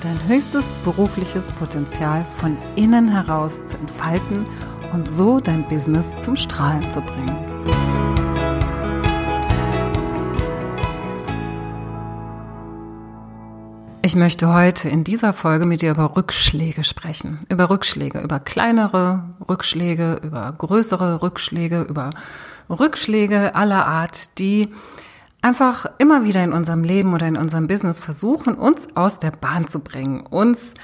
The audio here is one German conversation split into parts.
dein höchstes berufliches Potenzial von innen heraus zu entfalten und so dein Business zum Strahlen zu bringen. Ich möchte heute in dieser Folge mit dir über Rückschläge sprechen. Über Rückschläge, über kleinere Rückschläge, über größere Rückschläge, über Rückschläge aller Art, die einfach immer wieder in unserem Leben oder in unserem Business versuchen, uns aus der Bahn zu bringen, uns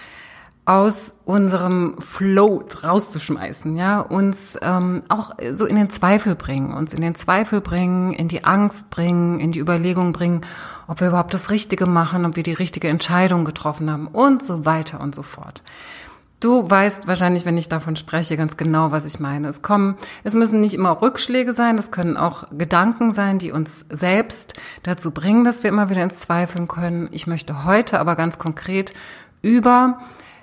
aus unserem Flow rauszuschmeißen, ja, uns ähm, auch so in den Zweifel bringen, uns in den Zweifel bringen, in die Angst bringen, in die Überlegung bringen, ob wir überhaupt das Richtige machen, ob wir die richtige Entscheidung getroffen haben und so weiter und so fort. Du weißt wahrscheinlich, wenn ich davon spreche, ganz genau, was ich meine. Es kommen, es müssen nicht immer Rückschläge sein, es können auch Gedanken sein, die uns selbst dazu bringen, dass wir immer wieder ins Zweifeln können. Ich möchte heute aber ganz konkret über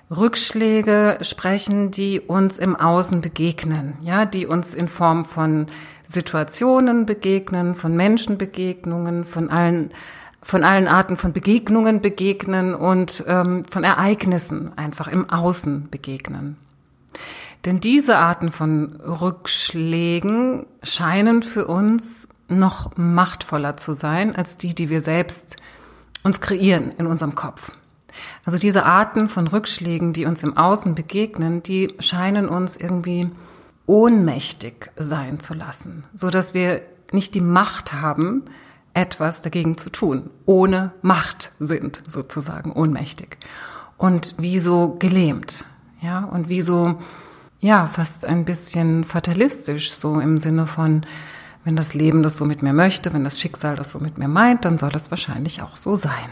Rückschläge sprechen, die uns im Außen begegnen, ja, die uns in Form von Situationen begegnen, von Menschenbegegnungen, von allen von allen Arten von Begegnungen begegnen und ähm, von Ereignissen einfach im Außen begegnen. Denn diese Arten von Rückschlägen scheinen für uns noch machtvoller zu sein als die, die wir selbst uns kreieren in unserem Kopf. Also diese Arten von Rückschlägen, die uns im Außen begegnen, die scheinen uns irgendwie ohnmächtig sein zu lassen, so dass wir nicht die Macht haben, etwas dagegen zu tun, ohne Macht sind, sozusagen ohnmächtig. Und wie so gelähmt, ja, und wie so, ja, fast ein bisschen fatalistisch, so im Sinne von, wenn das Leben das so mit mir möchte, wenn das Schicksal das so mit mir meint, dann soll das wahrscheinlich auch so sein.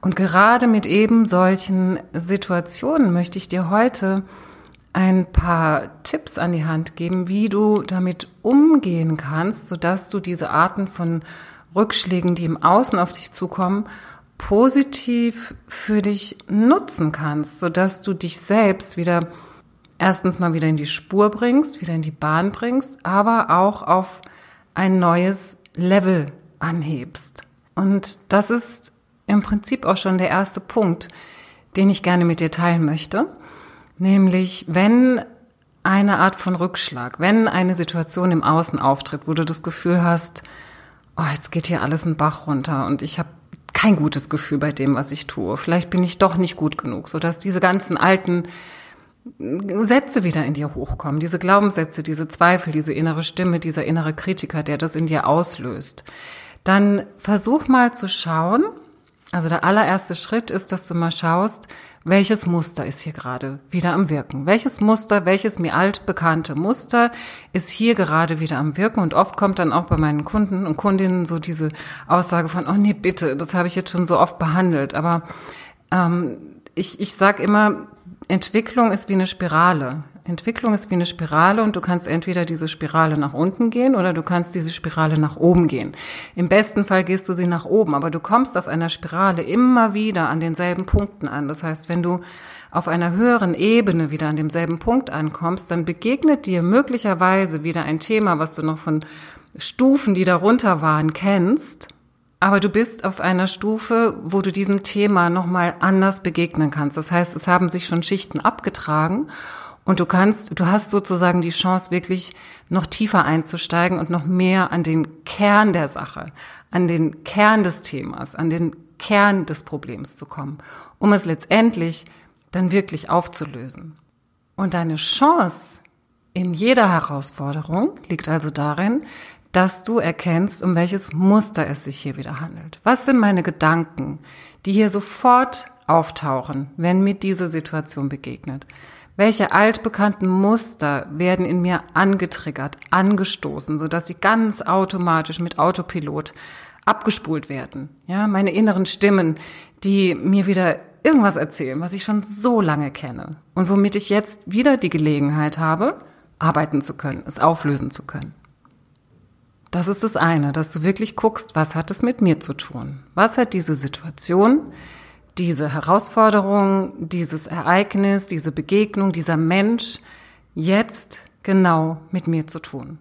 Und gerade mit eben solchen Situationen möchte ich dir heute ein paar Tipps an die Hand geben, wie du damit umgehen kannst, sodass du diese Arten von Rückschlägen, die im Außen auf dich zukommen, positiv für dich nutzen kannst, sodass du dich selbst wieder erstens mal wieder in die Spur bringst, wieder in die Bahn bringst, aber auch auf ein neues Level anhebst. Und das ist im Prinzip auch schon der erste Punkt, den ich gerne mit dir teilen möchte. Nämlich, wenn eine Art von Rückschlag, wenn eine Situation im Außen auftritt, wo du das Gefühl hast, oh, jetzt geht hier alles ein Bach runter und ich habe kein gutes Gefühl bei dem, was ich tue. Vielleicht bin ich doch nicht gut genug, sodass diese ganzen alten Sätze wieder in dir hochkommen, diese Glaubenssätze, diese Zweifel, diese innere Stimme, dieser innere Kritiker, der das in dir auslöst. Dann versuch mal zu schauen, also der allererste Schritt ist, dass du mal schaust, welches Muster ist hier gerade wieder am Wirken? Welches Muster, welches mir altbekannte Muster ist hier gerade wieder am Wirken? Und oft kommt dann auch bei meinen Kunden und Kundinnen so diese Aussage von, oh nee, bitte, das habe ich jetzt schon so oft behandelt. Aber ähm, ich, ich sage immer, Entwicklung ist wie eine Spirale. Entwicklung ist wie eine Spirale und du kannst entweder diese Spirale nach unten gehen oder du kannst diese Spirale nach oben gehen. Im besten Fall gehst du sie nach oben, aber du kommst auf einer Spirale immer wieder an denselben Punkten an. Das heißt, wenn du auf einer höheren Ebene wieder an demselben Punkt ankommst, dann begegnet dir möglicherweise wieder ein Thema, was du noch von Stufen, die darunter waren, kennst. Aber du bist auf einer Stufe, wo du diesem Thema nochmal anders begegnen kannst. Das heißt, es haben sich schon Schichten abgetragen und du kannst, du hast sozusagen die Chance, wirklich noch tiefer einzusteigen und noch mehr an den Kern der Sache, an den Kern des Themas, an den Kern des Problems zu kommen, um es letztendlich dann wirklich aufzulösen. Und deine Chance in jeder Herausforderung liegt also darin, dass du erkennst, um welches Muster es sich hier wieder handelt. Was sind meine Gedanken, die hier sofort auftauchen, wenn mir diese Situation begegnet? Welche altbekannten Muster werden in mir angetriggert, angestoßen, sodass sie ganz automatisch mit Autopilot abgespult werden? Ja, meine inneren Stimmen, die mir wieder irgendwas erzählen, was ich schon so lange kenne und womit ich jetzt wieder die Gelegenheit habe, arbeiten zu können, es auflösen zu können. Das ist das eine, dass du wirklich guckst, was hat es mit mir zu tun? Was hat diese Situation, diese Herausforderung, dieses Ereignis, diese Begegnung, dieser Mensch jetzt genau mit mir zu tun?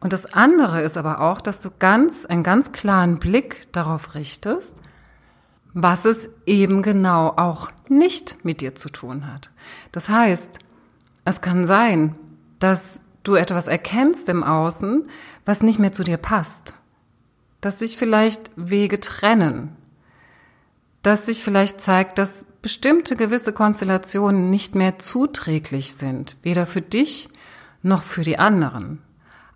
Und das andere ist aber auch, dass du ganz, einen ganz klaren Blick darauf richtest, was es eben genau auch nicht mit dir zu tun hat. Das heißt, es kann sein, dass du etwas erkennst im Außen, was nicht mehr zu dir passt. Dass sich vielleicht Wege trennen. Dass sich vielleicht zeigt, dass bestimmte gewisse Konstellationen nicht mehr zuträglich sind, weder für dich noch für die anderen.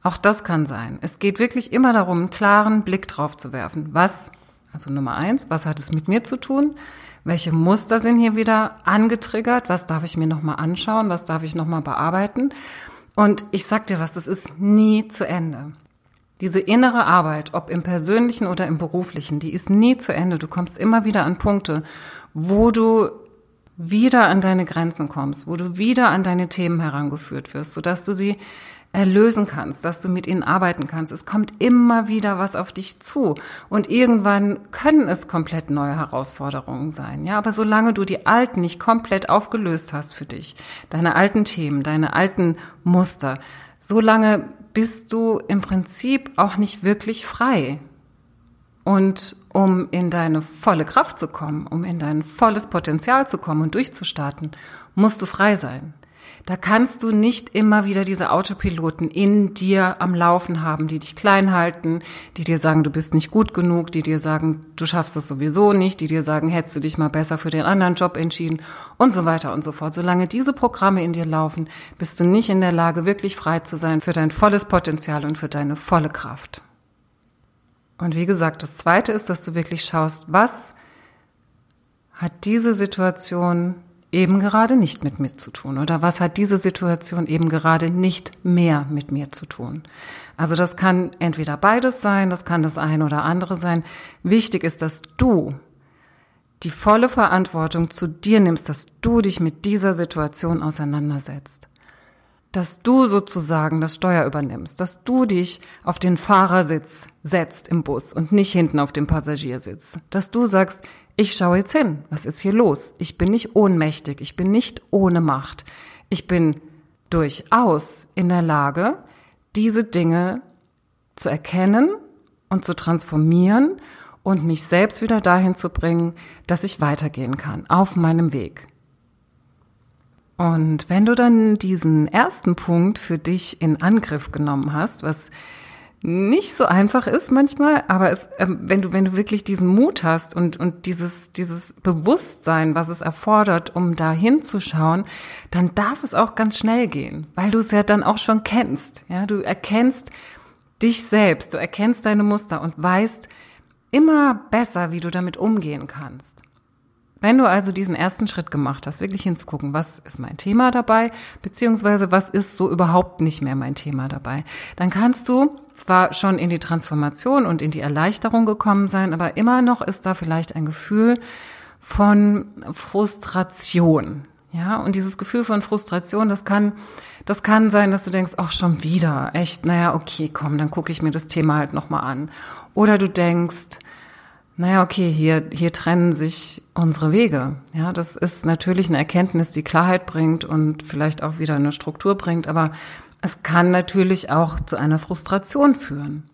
Auch das kann sein. Es geht wirklich immer darum, einen klaren Blick drauf zu werfen. Was also Nummer eins, was hat es mit mir zu tun? Welche Muster sind hier wieder angetriggert? Was darf ich mir nochmal anschauen? Was darf ich nochmal bearbeiten? Und ich sag dir was, das ist nie zu Ende. Diese innere Arbeit, ob im persönlichen oder im beruflichen, die ist nie zu Ende. Du kommst immer wieder an Punkte, wo du wieder an deine Grenzen kommst, wo du wieder an deine Themen herangeführt wirst, sodass du sie erlösen kannst, dass du mit ihnen arbeiten kannst. Es kommt immer wieder was auf dich zu und irgendwann können es komplett neue Herausforderungen sein. Ja, aber solange du die alten nicht komplett aufgelöst hast für dich, deine alten Themen, deine alten Muster, solange bist du im Prinzip auch nicht wirklich frei. Und um in deine volle Kraft zu kommen, um in dein volles Potenzial zu kommen und durchzustarten, musst du frei sein. Da kannst du nicht immer wieder diese Autopiloten in dir am Laufen haben, die dich klein halten, die dir sagen, du bist nicht gut genug, die dir sagen, du schaffst es sowieso nicht, die dir sagen, hättest du dich mal besser für den anderen Job entschieden und so weiter und so fort. Solange diese Programme in dir laufen, bist du nicht in der Lage, wirklich frei zu sein für dein volles Potenzial und für deine volle Kraft. Und wie gesagt, das Zweite ist, dass du wirklich schaust, was hat diese Situation eben gerade nicht mit mir zu tun? Oder was hat diese Situation eben gerade nicht mehr mit mir zu tun? Also das kann entweder beides sein, das kann das eine oder andere sein. Wichtig ist, dass du die volle Verantwortung zu dir nimmst, dass du dich mit dieser Situation auseinandersetzt. Dass du sozusagen das Steuer übernimmst, dass du dich auf den Fahrersitz setzt im Bus und nicht hinten auf dem Passagiersitz. Dass du sagst, ich schaue jetzt hin. Was ist hier los? Ich bin nicht ohnmächtig. Ich bin nicht ohne Macht. Ich bin durchaus in der Lage, diese Dinge zu erkennen und zu transformieren und mich selbst wieder dahin zu bringen, dass ich weitergehen kann auf meinem Weg. Und wenn du dann diesen ersten Punkt für dich in Angriff genommen hast, was nicht so einfach ist manchmal, aber es, äh, wenn du wenn du wirklich diesen Mut hast und und dieses dieses Bewusstsein, was es erfordert, um da hinzuschauen, dann darf es auch ganz schnell gehen, weil du es ja dann auch schon kennst. Ja, du erkennst dich selbst, du erkennst deine Muster und weißt immer besser, wie du damit umgehen kannst. Wenn du also diesen ersten Schritt gemacht hast, wirklich hinzugucken, was ist mein Thema dabei, beziehungsweise was ist so überhaupt nicht mehr mein Thema dabei, dann kannst du zwar schon in die Transformation und in die Erleichterung gekommen sein, aber immer noch ist da vielleicht ein Gefühl von Frustration. Ja, und dieses Gefühl von Frustration, das kann, das kann sein, dass du denkst, ach, schon wieder, echt, naja, okay, komm, dann gucke ich mir das Thema halt nochmal an. Oder du denkst, naja, okay, hier, hier trennen sich unsere Wege. Ja, das ist natürlich eine Erkenntnis, die Klarheit bringt und vielleicht auch wieder eine Struktur bringt, aber es kann natürlich auch zu einer Frustration führen.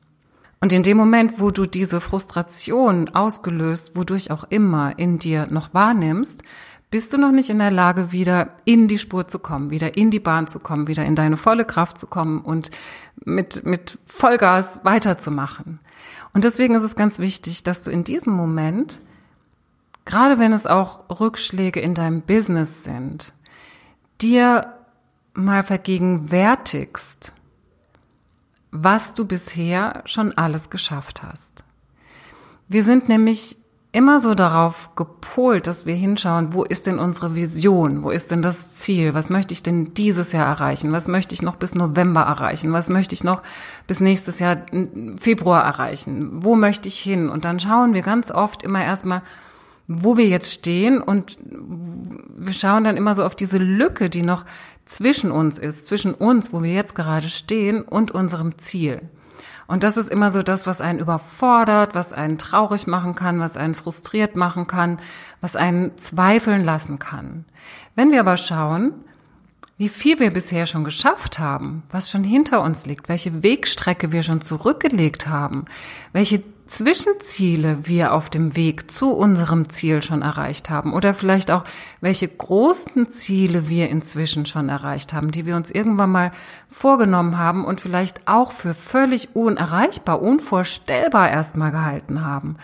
Und in dem Moment, wo du diese Frustration ausgelöst, wodurch auch immer in dir noch wahrnimmst, bist du noch nicht in der Lage, wieder in die Spur zu kommen, wieder in die Bahn zu kommen, wieder in deine volle Kraft zu kommen und mit, mit Vollgas weiterzumachen. Und deswegen ist es ganz wichtig, dass du in diesem Moment, gerade wenn es auch Rückschläge in deinem Business sind, dir mal vergegenwärtigst, was du bisher schon alles geschafft hast. Wir sind nämlich immer so darauf gepolt, dass wir hinschauen, wo ist denn unsere Vision? Wo ist denn das Ziel? Was möchte ich denn dieses Jahr erreichen? Was möchte ich noch bis November erreichen? Was möchte ich noch bis nächstes Jahr Februar erreichen? Wo möchte ich hin? Und dann schauen wir ganz oft immer erstmal, wo wir jetzt stehen und wir schauen dann immer so auf diese Lücke, die noch zwischen uns ist, zwischen uns, wo wir jetzt gerade stehen und unserem Ziel. Und das ist immer so das, was einen überfordert, was einen traurig machen kann, was einen frustriert machen kann, was einen zweifeln lassen kann. Wenn wir aber schauen, wie viel wir bisher schon geschafft haben, was schon hinter uns liegt, welche Wegstrecke wir schon zurückgelegt haben, welche Zwischenziele wir auf dem Weg zu unserem Ziel schon erreicht haben oder vielleicht auch welche großen Ziele wir inzwischen schon erreicht haben, die wir uns irgendwann mal vorgenommen haben und vielleicht auch für völlig unerreichbar, unvorstellbar erstmal gehalten haben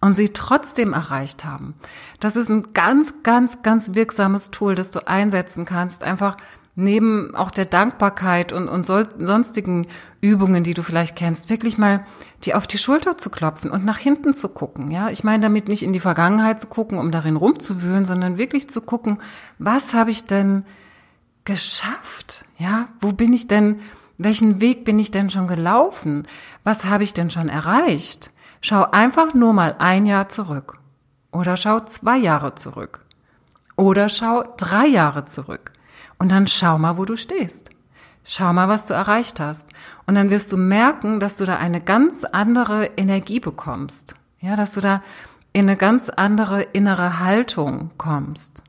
und sie trotzdem erreicht haben. Das ist ein ganz, ganz, ganz wirksames Tool, das du einsetzen kannst, einfach neben auch der Dankbarkeit und, und sonstigen Übungen, die du vielleicht kennst, wirklich mal die auf die Schulter zu klopfen und nach hinten zu gucken. Ja, ich meine damit nicht in die Vergangenheit zu gucken, um darin rumzuwühlen, sondern wirklich zu gucken, was habe ich denn geschafft? Ja, wo bin ich denn, welchen Weg bin ich denn schon gelaufen? Was habe ich denn schon erreicht? Schau einfach nur mal ein Jahr zurück. Oder schau zwei Jahre zurück. Oder schau drei Jahre zurück. Und dann schau mal, wo du stehst. Schau mal, was du erreicht hast. Und dann wirst du merken, dass du da eine ganz andere Energie bekommst. Ja, dass du da in eine ganz andere innere Haltung kommst.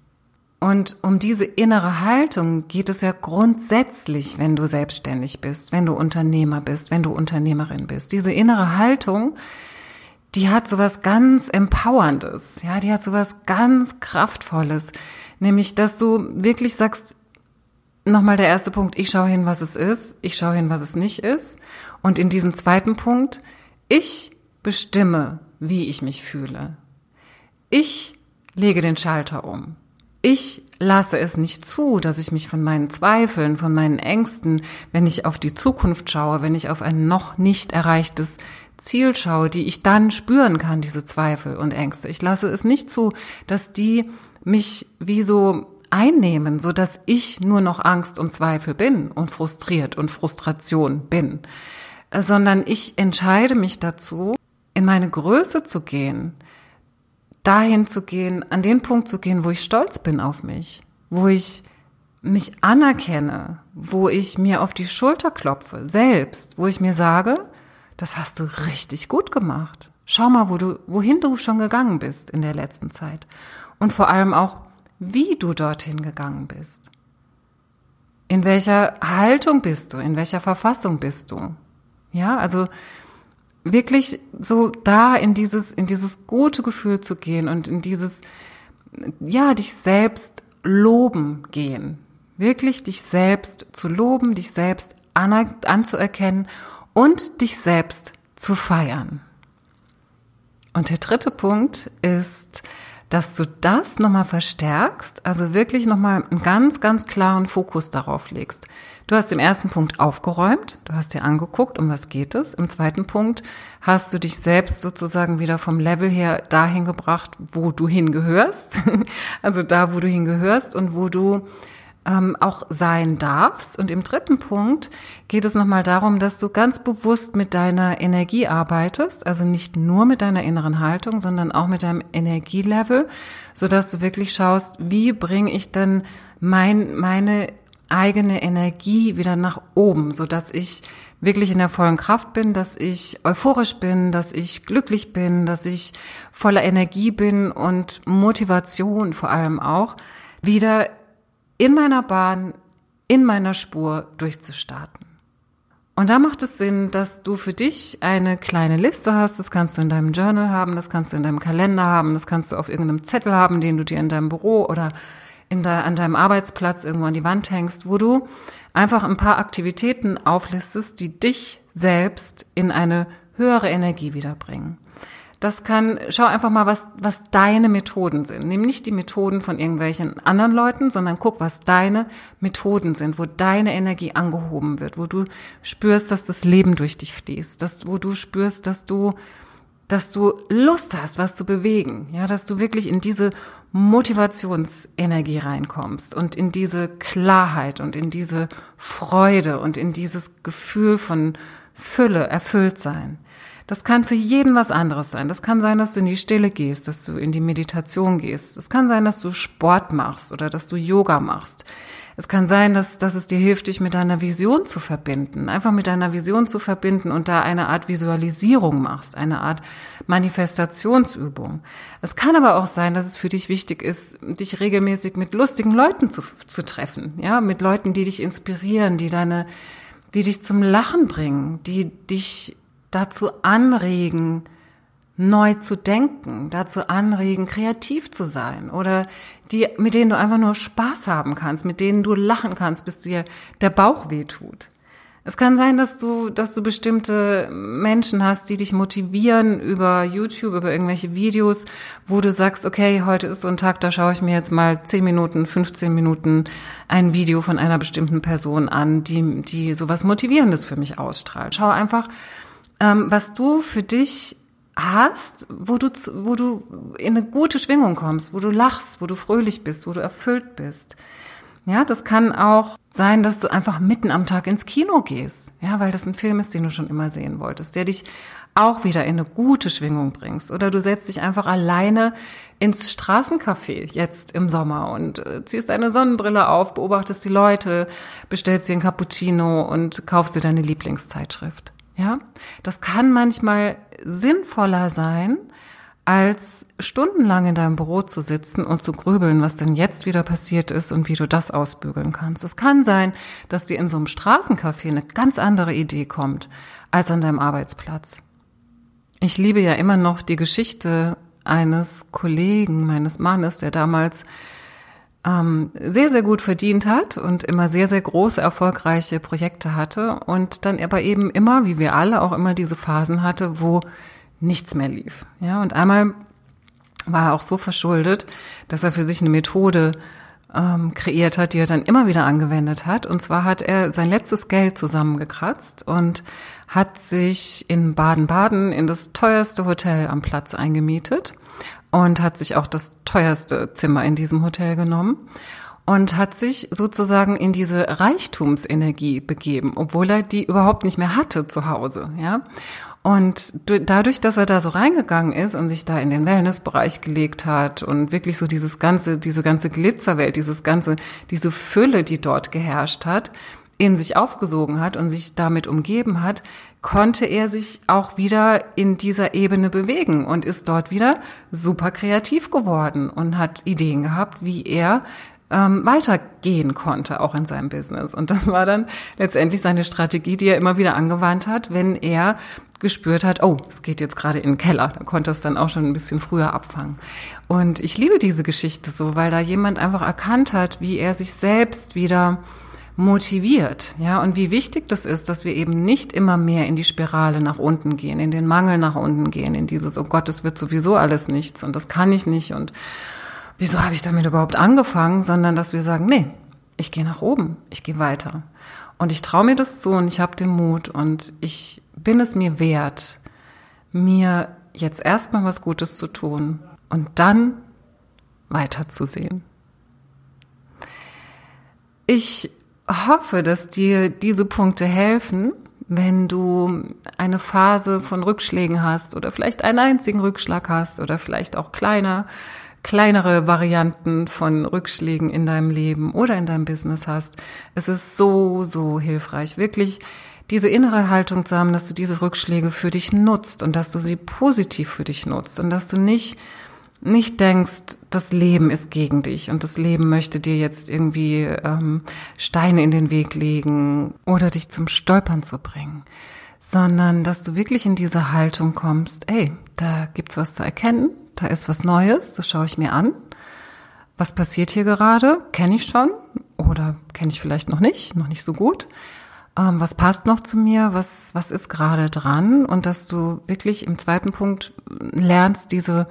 Und um diese innere Haltung geht es ja grundsätzlich, wenn du selbstständig bist, wenn du Unternehmer bist, wenn du Unternehmerin bist. Diese innere Haltung, die hat sowas ganz Empowerndes, ja, die hat sowas ganz Kraftvolles, nämlich, dass du wirklich sagst, nochmal der erste Punkt, ich schaue hin, was es ist, ich schaue hin, was es nicht ist. Und in diesem zweiten Punkt, ich bestimme, wie ich mich fühle. Ich lege den Schalter um. Ich lasse es nicht zu, dass ich mich von meinen Zweifeln, von meinen Ängsten, wenn ich auf die Zukunft schaue, wenn ich auf ein noch nicht erreichtes Ziel schaue, die ich dann spüren kann, diese Zweifel und Ängste. Ich lasse es nicht zu, dass die mich wie so einnehmen, so dass ich nur noch Angst und Zweifel bin und frustriert und Frustration bin, äh, sondern ich entscheide mich dazu, in meine Größe zu gehen, dahin zu gehen, an den Punkt zu gehen, wo ich stolz bin auf mich, wo ich mich anerkenne, wo ich mir auf die Schulter klopfe, selbst, wo ich mir sage, das hast du richtig gut gemacht. Schau mal, wo du, wohin du schon gegangen bist in der letzten Zeit. Und vor allem auch, wie du dorthin gegangen bist. In welcher Haltung bist du? In welcher Verfassung bist du? Ja, also wirklich so da in dieses, in dieses gute Gefühl zu gehen und in dieses, ja, dich selbst loben gehen. Wirklich dich selbst zu loben, dich selbst anzuerkennen und dich selbst zu feiern. Und der dritte Punkt ist, dass du das nochmal verstärkst, also wirklich nochmal einen ganz, ganz klaren Fokus darauf legst. Du hast im ersten Punkt aufgeräumt, du hast dir angeguckt, um was geht es. Im zweiten Punkt hast du dich selbst sozusagen wieder vom Level her dahin gebracht, wo du hingehörst. Also da, wo du hingehörst und wo du ähm, auch sein darfst. Und im dritten Punkt geht es nochmal darum, dass du ganz bewusst mit deiner Energie arbeitest, also nicht nur mit deiner inneren Haltung, sondern auch mit deinem Energielevel, so dass du wirklich schaust, wie bringe ich denn mein, meine eigene Energie wieder nach oben, so dass ich wirklich in der vollen Kraft bin, dass ich euphorisch bin, dass ich glücklich bin, dass ich voller Energie bin und Motivation vor allem auch, wieder in meiner Bahn, in meiner Spur durchzustarten. Und da macht es Sinn, dass du für dich eine kleine Liste hast. Das kannst du in deinem Journal haben, das kannst du in deinem Kalender haben, das kannst du auf irgendeinem Zettel haben, den du dir in deinem Büro oder in de, an deinem Arbeitsplatz irgendwo an die Wand hängst, wo du einfach ein paar Aktivitäten auflistest, die dich selbst in eine höhere Energie wiederbringen. Das kann, schau einfach mal, was, was deine Methoden sind. Nimm nicht die Methoden von irgendwelchen anderen Leuten, sondern guck, was deine Methoden sind, wo deine Energie angehoben wird, wo du spürst, dass das Leben durch dich fließt, dass, wo du spürst, dass du, dass du Lust hast, was zu bewegen, ja, dass du wirklich in diese Motivationsenergie reinkommst und in diese Klarheit und in diese Freude und in dieses Gefühl von Fülle, erfüllt sein Das kann für jeden was anderes sein. Das kann sein, dass du in die Stille gehst, dass du in die Meditation gehst. Es kann sein, dass du Sport machst oder dass du Yoga machst. Es kann sein, dass, dass es dir hilft, dich mit deiner Vision zu verbinden, einfach mit deiner Vision zu verbinden und da eine Art Visualisierung machst, eine Art Manifestationsübung. Es kann aber auch sein, dass es für dich wichtig ist, dich regelmäßig mit lustigen Leuten zu, zu treffen, ja, mit Leuten, die dich inspirieren, die deine, die dich zum Lachen bringen, die dich dazu anregen, neu zu denken, dazu anregen, kreativ zu sein oder die, mit denen du einfach nur Spaß haben kannst, mit denen du lachen kannst, bis dir der Bauch weh tut. Es kann sein, dass du, dass du bestimmte Menschen hast, die dich motivieren über YouTube, über irgendwelche Videos, wo du sagst, okay, heute ist so ein Tag, da schaue ich mir jetzt mal 10 Minuten, 15 Minuten ein Video von einer bestimmten Person an, die, die sowas Motivierendes für mich ausstrahlt. Schau einfach, ähm, was du für dich hast, wo du, wo du in eine gute Schwingung kommst, wo du lachst, wo du fröhlich bist, wo du erfüllt bist. Ja, das kann auch sein, dass du einfach mitten am Tag ins Kino gehst. Ja, weil das ein Film ist, den du schon immer sehen wolltest, der dich auch wieder in eine gute Schwingung bringst. Oder du setzt dich einfach alleine ins Straßencafé jetzt im Sommer und äh, ziehst deine Sonnenbrille auf, beobachtest die Leute, bestellst dir ein Cappuccino und kaufst dir deine Lieblingszeitschrift. Ja, das kann manchmal sinnvoller sein, als stundenlang in deinem Büro zu sitzen und zu grübeln, was denn jetzt wieder passiert ist und wie du das ausbügeln kannst. Es kann sein, dass dir in so einem Straßencafé eine ganz andere Idee kommt als an deinem Arbeitsplatz. Ich liebe ja immer noch die Geschichte eines Kollegen meines Mannes, der damals ähm, sehr, sehr gut verdient hat und immer sehr, sehr große, erfolgreiche Projekte hatte und dann aber eben immer, wie wir alle, auch immer diese Phasen hatte, wo nichts mehr lief. Ja, und einmal war er auch so verschuldet, dass er für sich eine Methode ähm, kreiert hat, die er dann immer wieder angewendet hat. Und zwar hat er sein letztes Geld zusammengekratzt und hat sich in Baden-Baden in das teuerste Hotel am Platz eingemietet und hat sich auch das teuerste Zimmer in diesem Hotel genommen und hat sich sozusagen in diese Reichtumsenergie begeben, obwohl er die überhaupt nicht mehr hatte zu Hause, ja. Und dadurch, dass er da so reingegangen ist und sich da in den Wellnessbereich gelegt hat und wirklich so dieses ganze, diese ganze Glitzerwelt, dieses ganze, diese Fülle, die dort geherrscht hat, in sich aufgesogen hat und sich damit umgeben hat, konnte er sich auch wieder in dieser Ebene bewegen und ist dort wieder super kreativ geworden und hat Ideen gehabt, wie er ähm, weitergehen konnte, auch in seinem Business. Und das war dann letztendlich seine Strategie, die er immer wieder angewandt hat, wenn er gespürt hat, oh, es geht jetzt gerade in den Keller. Da konnte es dann auch schon ein bisschen früher abfangen. Und ich liebe diese Geschichte so, weil da jemand einfach erkannt hat, wie er sich selbst wieder motiviert, ja, und wie wichtig das ist, dass wir eben nicht immer mehr in die Spirale nach unten gehen, in den Mangel nach unten gehen, in dieses, oh Gott, es wird sowieso alles nichts und das kann ich nicht und wieso habe ich damit überhaupt angefangen, sondern dass wir sagen, nee, ich gehe nach oben, ich gehe weiter. Und ich traue mir das zu und ich habe den Mut und ich bin es mir wert, mir jetzt erstmal was Gutes zu tun und dann weiterzusehen. Ich hoffe, dass dir diese Punkte helfen, wenn du eine Phase von Rückschlägen hast oder vielleicht einen einzigen Rückschlag hast oder vielleicht auch kleiner kleinere Varianten von Rückschlägen in deinem Leben oder in deinem Business hast. Es ist so, so hilfreich, wirklich diese innere Haltung zu haben, dass du diese Rückschläge für dich nutzt und dass du sie positiv für dich nutzt und dass du nicht nicht denkst, das Leben ist gegen dich und das Leben möchte dir jetzt irgendwie ähm, Steine in den Weg legen oder dich zum Stolpern zu bringen, sondern dass du wirklich in diese Haltung kommst, ey, da gibt's was zu erkennen, da ist was Neues, das schaue ich mir an. Was passiert hier gerade? Kenne ich schon oder kenne ich vielleicht noch nicht, noch nicht so gut. Ähm, was passt noch zu mir? Was, was ist gerade dran? Und dass du wirklich im zweiten Punkt lernst, diese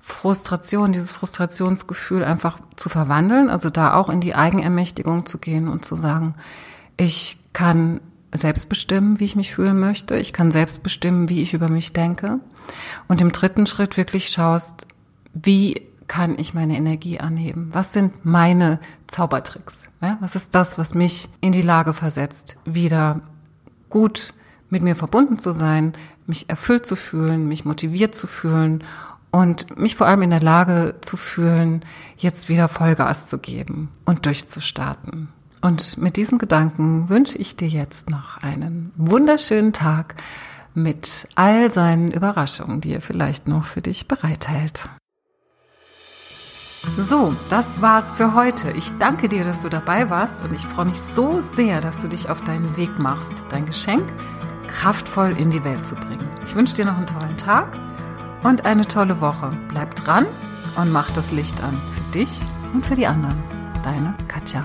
Frustration, dieses Frustrationsgefühl einfach zu verwandeln, also da auch in die Eigenermächtigung zu gehen und zu sagen, ich kann selbst bestimmen, wie ich mich fühlen möchte. Ich kann selbst bestimmen, wie ich über mich denke. Und im dritten Schritt wirklich schaust, wie kann ich meine Energie anheben? Was sind meine Zaubertricks? Was ist das, was mich in die Lage versetzt, wieder gut mit mir verbunden zu sein, mich erfüllt zu fühlen, mich motiviert zu fühlen und mich vor allem in der Lage zu fühlen, jetzt wieder Vollgas zu geben und durchzustarten. Und mit diesen Gedanken wünsche ich dir jetzt noch einen wunderschönen Tag mit all seinen Überraschungen, die er vielleicht noch für dich bereithält. So, das war's für heute. Ich danke dir, dass du dabei warst und ich freue mich so sehr, dass du dich auf deinen Weg machst, dein Geschenk kraftvoll in die Welt zu bringen. Ich wünsche dir noch einen tollen Tag und eine tolle Woche. Bleib dran und mach das Licht an für dich und für die anderen. Deine Katja.